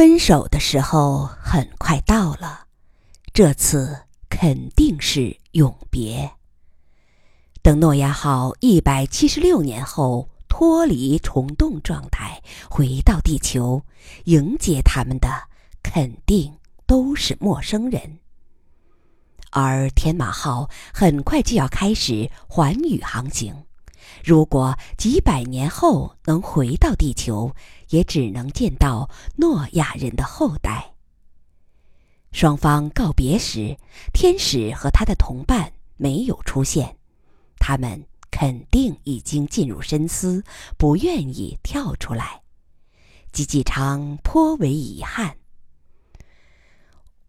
分手的时候很快到了，这次肯定是永别。等诺亚号一百七十六年后脱离虫洞状态回到地球，迎接他们的肯定都是陌生人。而天马号很快就要开始环宇航行。如果几百年后能回到地球，也只能见到诺亚人的后代。双方告别时，天使和他的同伴没有出现，他们肯定已经进入深思，不愿意跳出来。吉吉昌颇为遗憾。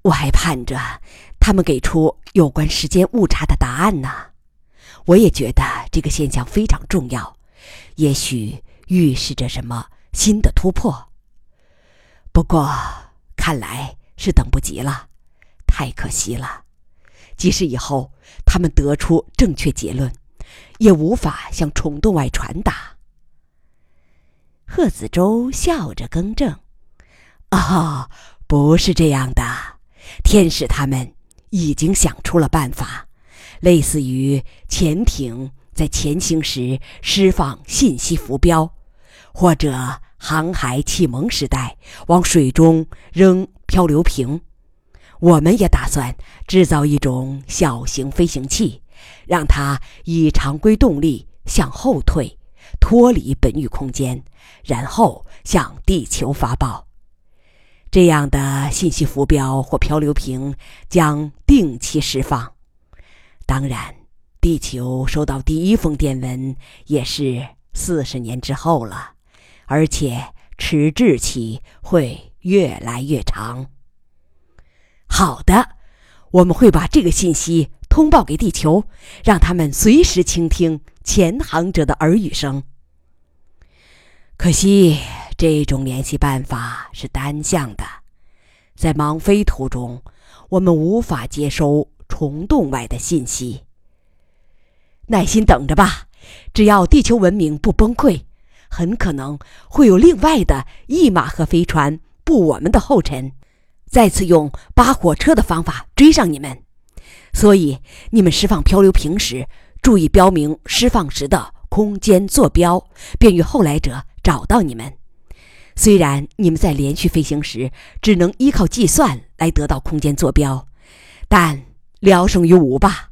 我还盼着他们给出有关时间误差的答案呢。我也觉得这个现象非常重要，也许预示着什么新的突破。不过，看来是等不及了，太可惜了。即使以后他们得出正确结论，也无法向虫洞外传达。贺子洲笑着更正：“啊，不是这样的，天使他们已经想出了办法。”类似于潜艇在前行时释放信息浮标，或者航海启蒙时代往水中扔漂流瓶。我们也打算制造一种小型飞行器，让它以常规动力向后退，脱离本域空间，然后向地球发报。这样的信息浮标或漂流瓶将定期释放。当然，地球收到第一封电文也是四十年之后了，而且迟滞期会越来越长。好的，我们会把这个信息通报给地球，让他们随时倾听潜航者的耳语声。可惜，这种联系办法是单向的，在忙飞途中，我们无法接收。虫洞外的信息，耐心等着吧。只要地球文明不崩溃，很可能会有另外的一马和飞船步我们的后尘，再次用扒火车的方法追上你们。所以，你们释放漂流瓶时，注意标明释放时的空间坐标，便于后来者找到你们。虽然你们在连续飞行时只能依靠计算来得到空间坐标，但。聊胜于无吧。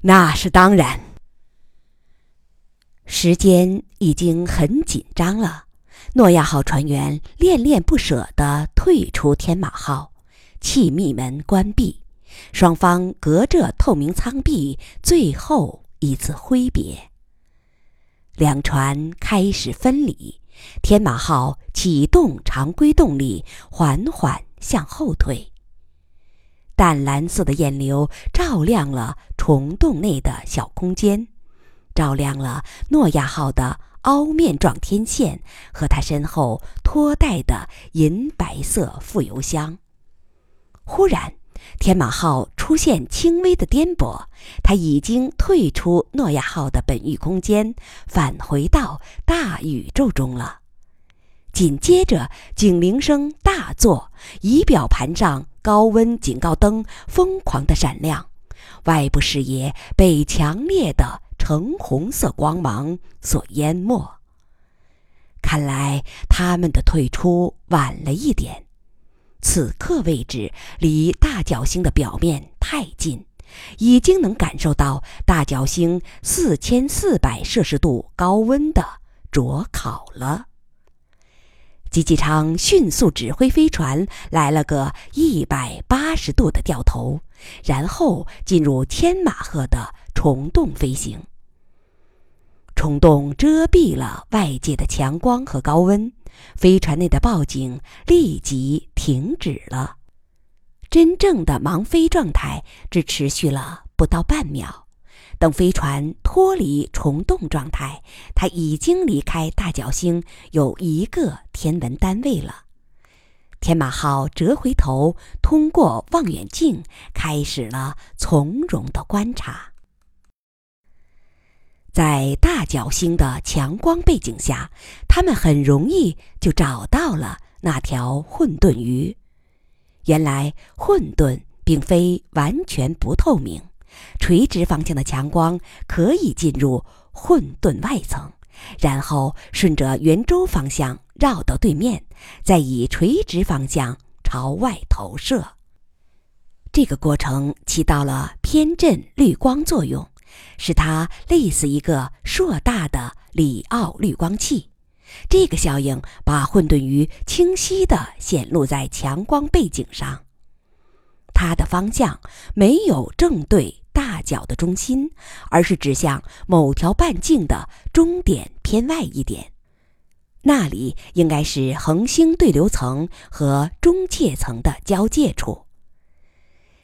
那是当然。时间已经很紧张了，诺亚号船员恋恋不舍地退出天马号，气密门关闭，双方隔着透明舱壁最后一次挥别。两船开始分离，天马号启动常规动力，缓缓向后退。淡蓝色的焰流照亮了虫洞内的小空间，照亮了诺亚号的凹面状天线和它身后拖带的银白色副油箱。忽然，天马号出现轻微的颠簸，它已经退出诺亚号的本域空间，返回到大宇宙中了。紧接着，警铃声大作，仪表盘上高温警告灯疯狂的闪亮，外部视野被强烈的橙红色光芒所淹没。看来他们的退出晚了一点。此刻位置离大角星的表面太近，已经能感受到大角星四千四百摄氏度高温的灼烤了。吉吉昌迅速指挥飞船来了个一百八十度的掉头，然后进入千马赫的虫洞飞行。虫洞遮蔽了外界的强光和高温，飞船内的报警立即停止了。真正的盲飞状态只持续了不到半秒。等飞船脱离虫洞状态，它已经离开大角星有一个天文单位了。天马号折回头，通过望远镜开始了从容的观察。在大角星的强光背景下，他们很容易就找到了那条混沌鱼。原来混沌并非完全不透明，垂直方向的强光可以进入混沌外层，然后顺着圆周方向绕到对面，再以垂直方向朝外投射。这个过程起到了偏振滤光作用，使它类似一个硕大的里奥滤光器。这个效应把混沌鱼清晰地显露在强光背景上。它的方向没有正对大角的中心，而是指向某条半径的中点偏外一点，那里应该是恒星对流层和中介层的交界处。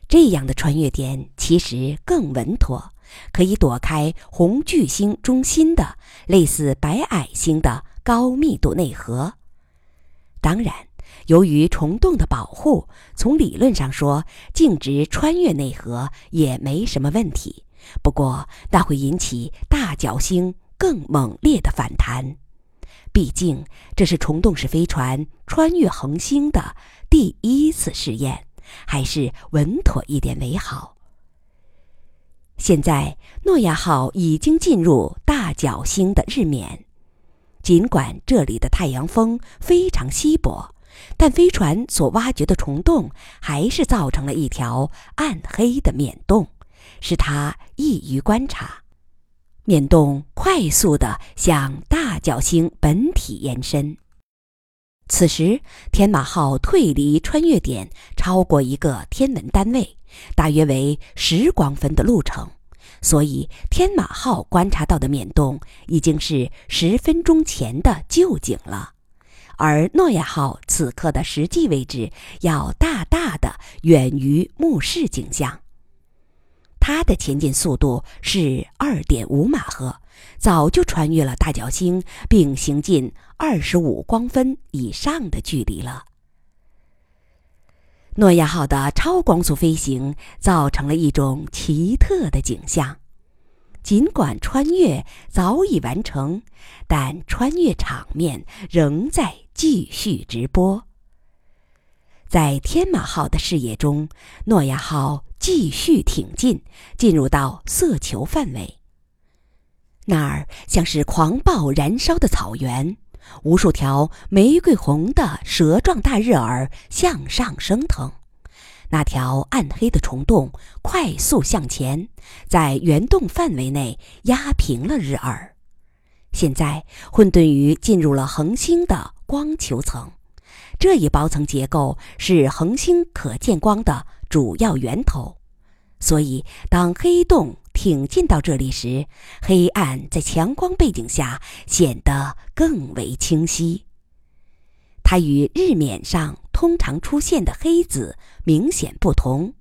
这样的穿越点其实更稳妥，可以躲开红巨星中心的类似白矮星的高密度内核。当然，由于虫洞的保护，从理论上说，径直穿越内核也没什么问题。不过，那会引起大角星更猛烈的反弹。毕竟，这是虫洞式飞船穿越恒星的第一次试验。还是稳妥一点为好。现在，诺亚号已经进入大角星的日冕，尽管这里的太阳风非常稀薄，但飞船所挖掘的虫洞还是造成了一条暗黑的冕洞，使它易于观察。冕洞快速地向大角星本体延伸。此时，天马号退离穿越点超过一个天文单位，大约为十光分的路程，所以天马号观察到的冕洞已经是十分钟前的旧景了，而诺亚号此刻的实际位置要大大的远于目视景象。它的前进速度是二点五马赫。早就穿越了大角星，并行进二十五光分以上的距离了。诺亚号的超光速飞行造成了一种奇特的景象。尽管穿越早已完成，但穿越场面仍在继续直播。在天马号的视野中，诺亚号继续挺进，进入到色球范围。那儿像是狂暴燃烧的草原，无数条玫瑰红的蛇状大日耳向上升腾。那条暗黑的虫洞快速向前，在圆洞范围内压平了日耳。现在，混沌鱼进入了恒星的光球层，这一包层结构是恒星可见光的主要源头。所以，当黑洞挺进到这里时，黑暗在强光背景下显得更为清晰。它与日冕上通常出现的黑子明显不同，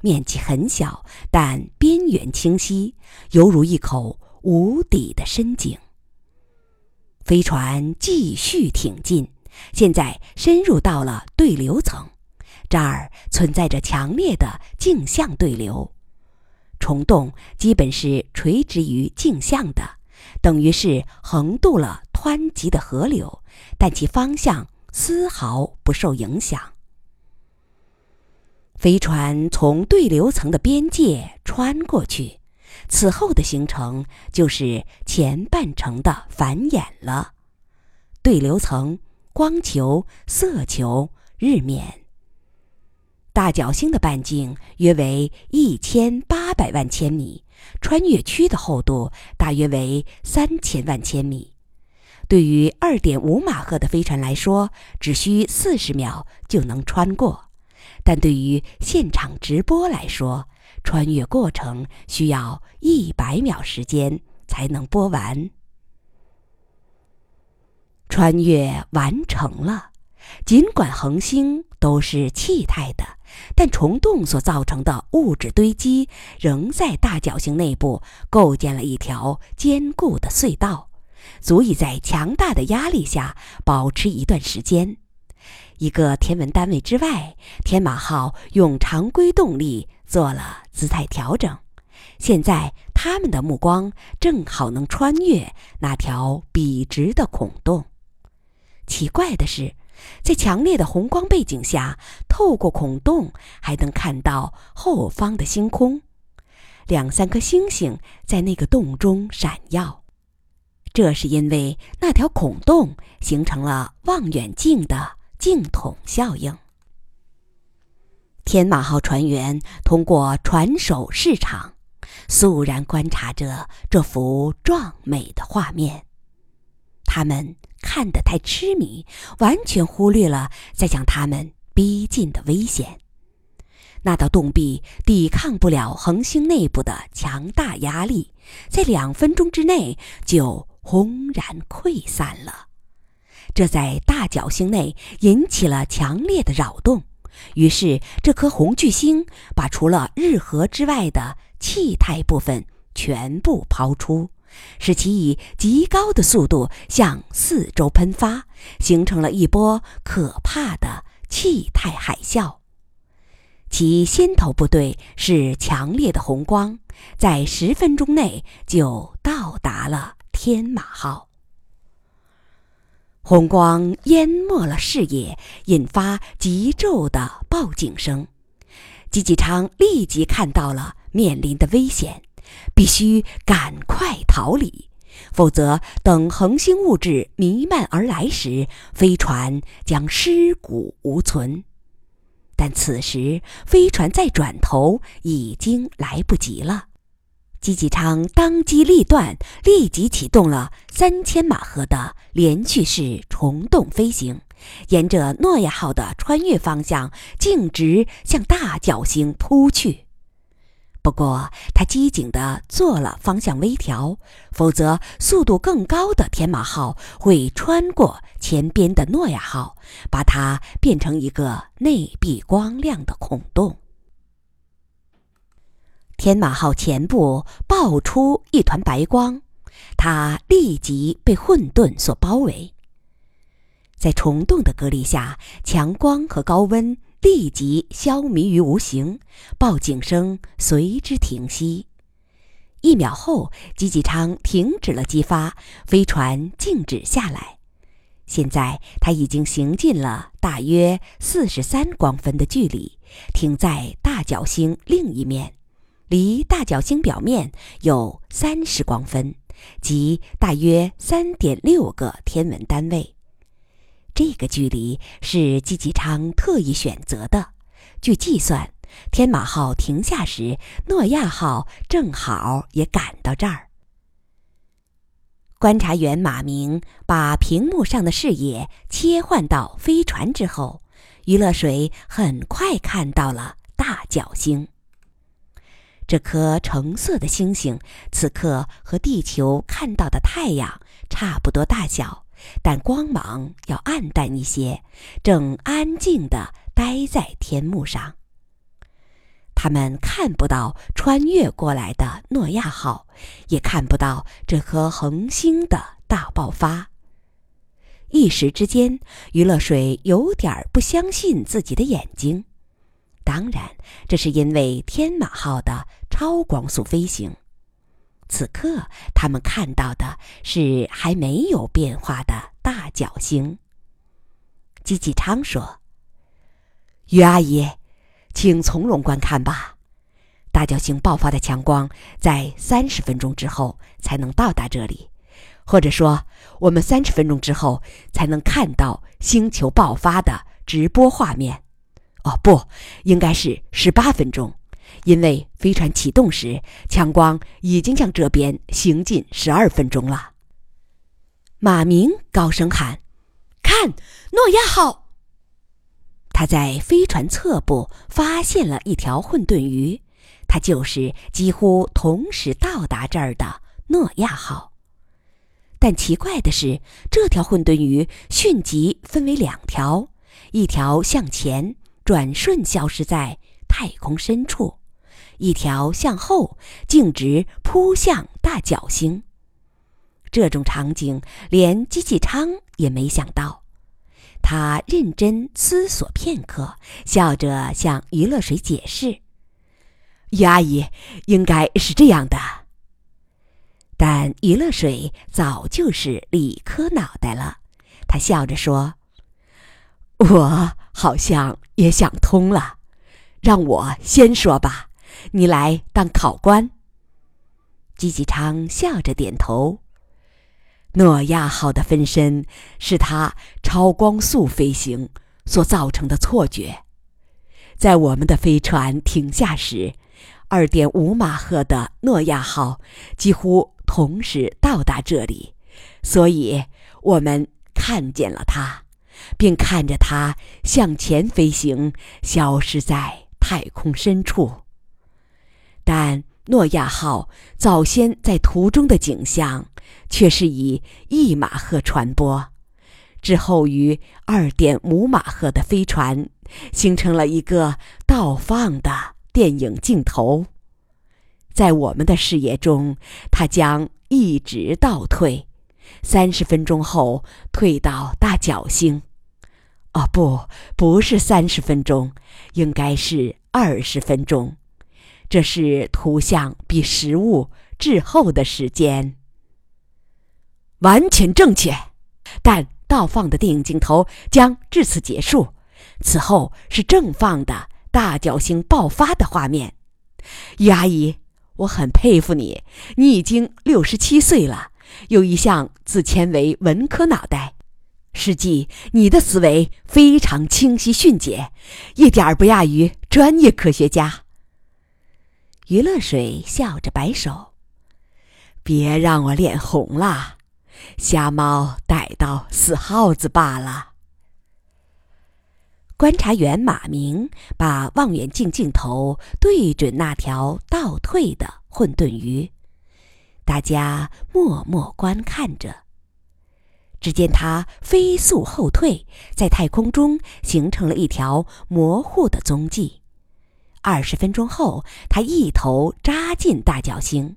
面积很小，但边缘清晰，犹如一口无底的深井。飞船继续挺进，现在深入到了对流层。这儿存在着强烈的镜像对流，虫洞基本是垂直于镜像的，等于是横渡了湍急的河流，但其方向丝毫不受影响。飞船从对流层的边界穿过去，此后的行程就是前半程的繁衍了：对流层、光球、色球、日冕。大角星的半径约为一千八百万千米，穿越区的厚度大约为三千万千米。对于二点五马赫的飞船来说，只需四十秒就能穿过；但对于现场直播来说，穿越过程需要一百秒时间才能播完。穿越完成了，尽管恒星都是气态的。但虫洞所造成的物质堆积，仍在大角星内部构建了一条坚固的隧道，足以在强大的压力下保持一段时间。一个天文单位之外，天马号用常规动力做了姿态调整，现在他们的目光正好能穿越那条笔直的孔洞。奇怪的是。在强烈的红光背景下，透过孔洞还能看到后方的星空，两三颗星星在那个洞中闪耀。这是因为那条孔洞形成了望远镜的镜筒效应。天马号船员通过船首视场，肃然观察着这幅壮美的画面。他们看得太痴迷，完全忽略了在向他们逼近的危险。那道洞壁抵抗不了恒星内部的强大压力，在两分钟之内就轰然溃散了。这在大角星内引起了强烈的扰动。于是，这颗红巨星把除了日核之外的气态部分全部抛出，使其以极高的速度向四周喷发，形成了一波可怕的气态海啸。其先头部队是强烈的红光，在十分钟内就到达了天马号。红光淹没了视野，引发急骤的报警声。吉吉昌立即看到了面临的危险，必须赶快逃离，否则等恒星物质弥漫而来时，飞船将尸骨无存。但此时飞船再转头已经来不及了。吉吉昌当机立断，立即启动了三千马赫的连续式虫洞飞行，沿着诺亚号的穿越方向径直向大角星扑去。不过，他机警地做了方向微调，否则速度更高的天马号会穿过前边的诺亚号，把它变成一个内壁光亮的孔洞。天马号前部爆出一团白光，它立即被混沌所包围。在虫洞的隔离下，强光和高温立即消弭于无形，报警声随之停息。一秒后，吉吉昌停止了激发，飞船静止下来。现在，它已经行进了大约四十三光分的距离，停在大角星另一面。离大角星表面有三十光分，即大约三点六个天文单位。这个距离是季吉昌特意选择的。据计算，天马号停下时，诺亚号正好也赶到这儿。观察员马明把屏幕上的视野切换到飞船之后，余乐水很快看到了大角星。这颗橙色的星星，此刻和地球看到的太阳差不多大小，但光芒要暗淡一些，正安静地待在天幕上。他们看不到穿越过来的诺亚号，也看不到这颗恒星的大爆发。一时之间，余乐水有点不相信自己的眼睛。当然，这是因为天马号的超光速飞行。此刻，他们看到的是还没有变化的大角星。吉吉昌说：“于阿姨，请从容观看吧。大角星爆发的强光在三十分钟之后才能到达这里，或者说，我们三十分钟之后才能看到星球爆发的直播画面。”哦，不，应该是十八分钟，因为飞船启动时，强光已经向这边行进十二分钟了。马明高声喊：“看，诺亚号！”他在飞船侧部发现了一条混沌鱼，它就是几乎同时到达这儿的诺亚号。但奇怪的是，这条混沌鱼迅即分为两条，一条向前。转瞬消失在太空深处，一条向后径直扑向大角星。这种场景连机器昌也没想到。他认真思索片刻，笑着向余乐水解释：“于阿姨，应该是这样的。”但于乐水早就是理科脑袋了，他笑着说。我好像也想通了，让我先说吧，你来当考官。吉吉昌笑着点头。诺亚号的分身是他超光速飞行所造成的错觉。在我们的飞船停下时，二点五马赫的诺亚号几乎同时到达这里，所以我们看见了它，并看着它向前飞行，消失在太空深处。但诺亚号早先在途中的景象，却是以一马赫传播，之后于二点五马赫的飞船形成了一个倒放的电影镜头。在我们的视野中，它将一直倒退，三十分钟后退到大角星。哦，不，不是三十分钟，应该是二十分钟。这是图像比实物滞后的时间，完全正确。但倒放的电影镜头将至此结束，此后是正放的大角星爆发的画面。于阿姨，我很佩服你，你已经六十七岁了，有一项自谦为文科脑袋，实际你的思维非常清晰迅捷，一点儿不亚于专业科学家。于乐水笑着摆手：“别让我脸红了，瞎猫逮到死耗子罢了。”观察员马明把望远镜镜头对准那条倒退的混沌鱼，大家默默观看着。只见它飞速后退，在太空中形成了一条模糊的踪迹。二十分钟后，他一头扎进大角星。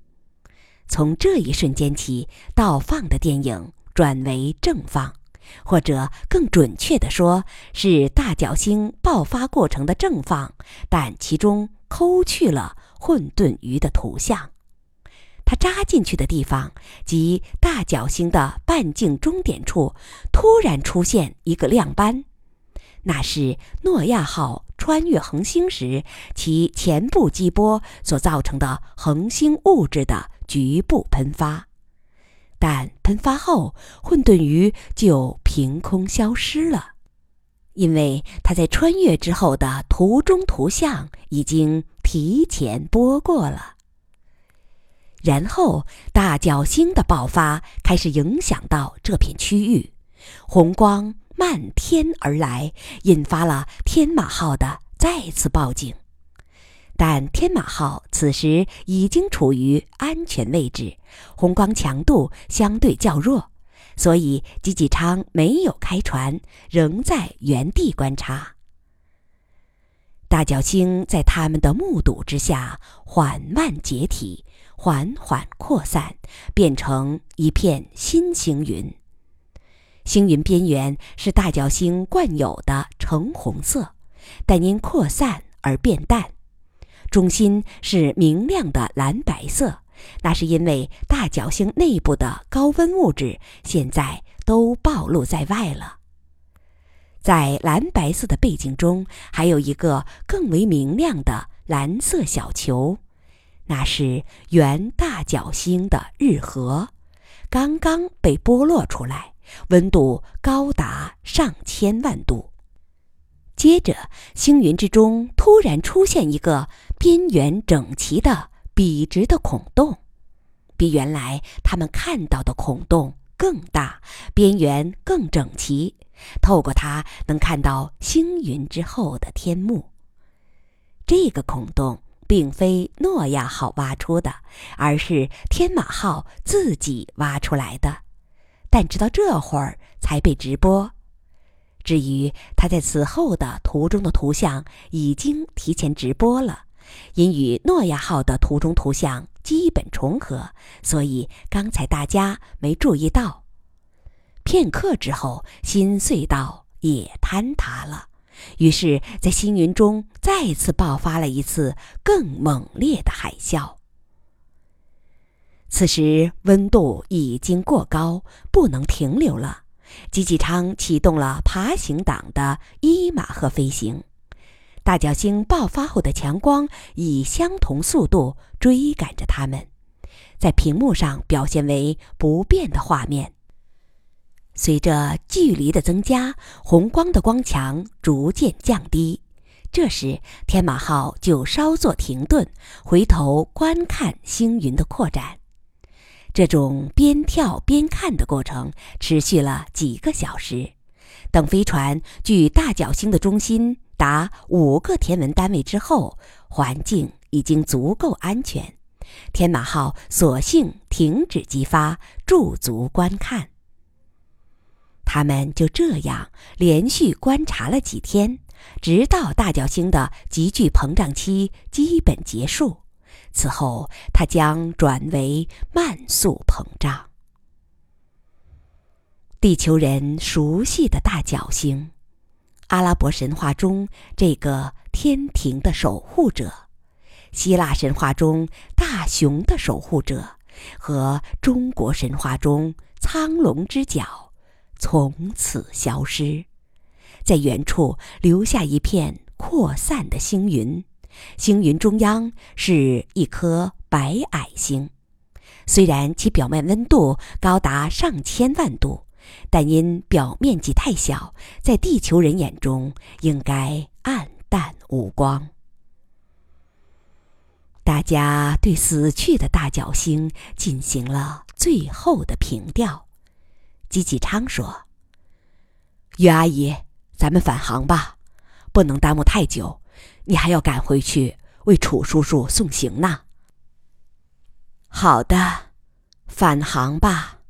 从这一瞬间起，倒放的电影转为正放，或者更准确地说，是大角星爆发过程的正放，但其中抠去了混沌鱼的图像。它扎进去的地方，即大角星的半径终点处，突然出现一个亮斑。那是诺亚号穿越恒星时，其前部激波所造成的恒星物质的局部喷发，但喷发后，混沌鱼就凭空消失了，因为它在穿越之后的图中图像已经提前播过了。然后，大角星的爆发开始影响到这片区域，红光。漫天而来，引发了天马号的再次报警，但天马号此时已经处于安全位置，红光强度相对较弱，所以吉吉昌没有开船，仍在原地观察。大角星在他们的目睹之下缓慢解体，缓缓扩散，变成一片新星云。星云边缘是大角星惯有的橙红色，但因扩散而变淡；中心是明亮的蓝白色，那是因为大角星内部的高温物质现在都暴露在外了。在蓝白色的背景中，还有一个更为明亮的蓝色小球，那是原大角星的日核，刚刚被剥落出来。温度高达上千万度。接着，星云之中突然出现一个边缘整齐的笔直的孔洞，比原来他们看到的孔洞更大，边缘更整齐。透过它，能看到星云之后的天幕。这个孔洞并非诺亚号挖出的，而是天马号自己挖出来的。但直到这会儿才被直播。至于他在此后的图中的图像，已经提前直播了，因与诺亚号的图中图像基本重合，所以刚才大家没注意到。片刻之后，新隧道也坍塌了，于是，在星云中再次爆发了一次更猛烈的海啸。此时温度已经过高，不能停留了。吉吉昌启动了爬行党的伊马赫飞行。大角星爆发后的强光以相同速度追赶着他们，在屏幕上表现为不变的画面。随着距离的增加，红光的光强逐渐降低。这时，天马号就稍作停顿，回头观看星云的扩展。这种边跳边看的过程持续了几个小时。等飞船距大角星的中心达五个天文单位之后，环境已经足够安全。天马号索性停止激发，驻足观看。他们就这样连续观察了几天，直到大角星的急剧膨胀期基本结束。此后，它将转为慢速膨胀。地球人熟悉的大角星，阿拉伯神话中这个天庭的守护者，希腊神话中大熊的守护者，和中国神话中苍龙之角。从此消失，在远处留下一片扩散的星云。星云中央是一颗白矮星，虽然其表面温度高达上千万度，但因表面积太小，在地球人眼中应该暗淡无光。大家对死去的大角星进行了最后的凭吊。吉吉昌说：“于阿姨，咱们返航吧，不能耽误太久。你还要赶回去为楚叔叔送行呢。”“好的，返航吧。”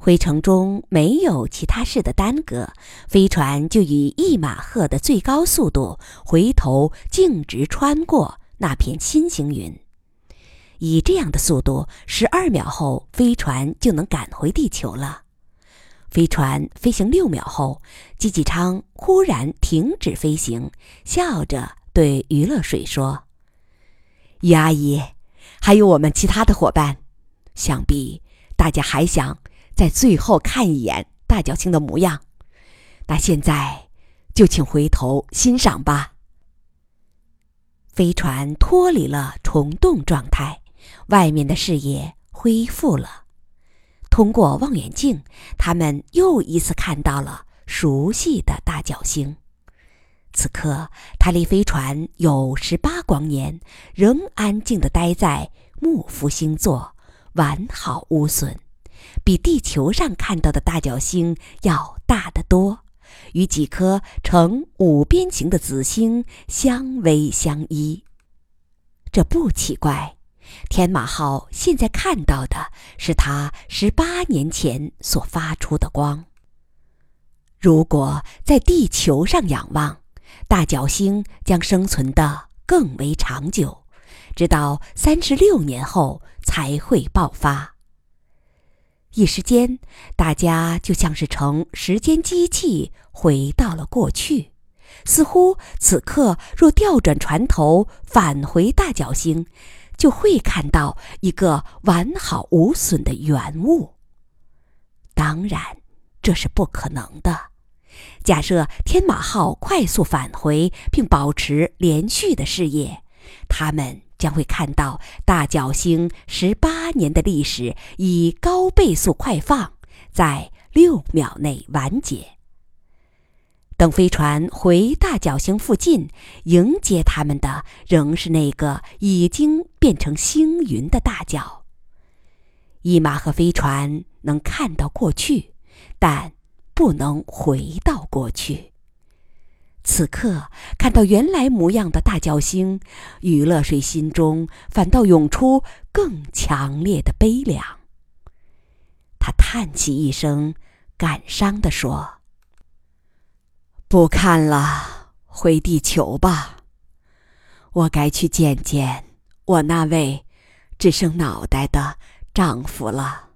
回程中没有其他事的耽搁，飞船就以一马赫的最高速度回头径直穿过那片新星云。以这样的速度，十二秒后飞船就能赶回地球了。飞船飞行六秒后，吉吉昌忽然停止飞行，笑着对余乐水说：“于阿姨，还有我们其他的伙伴，想必大家还想在最后看一眼大角星的模样。那现在就请回头欣赏吧。”飞船脱离了虫洞状态。外面的视野恢复了，通过望远镜，他们又一次看到了熟悉的大角星。此刻，它离飞船有十八光年，仍安静地待在木福星座，完好无损，比地球上看到的大角星要大得多，与几颗呈五边形的子星相偎相依。这不奇怪。天马号现在看到的是它十八年前所发出的光。如果在地球上仰望，大角星将生存的更为长久，直到三十六年后才会爆发。一时间，大家就像是乘时间机器回到了过去，似乎此刻若调转船头返回大角星。就会看到一个完好无损的原物。当然，这是不可能的。假设天马号快速返回并保持连续的视野，他们将会看到大角星十八年的历史以高倍速快放，在六秒内完结。等飞船回大角星附近，迎接他们的仍是那个已经变成星云的大角。伊玛和飞船能看到过去，但不能回到过去。此刻看到原来模样的大角星，余乐水心中反倒涌出更强烈的悲凉。他叹气一声，感伤地说。不看了，回地球吧。我该去见见我那位只剩脑袋的丈夫了。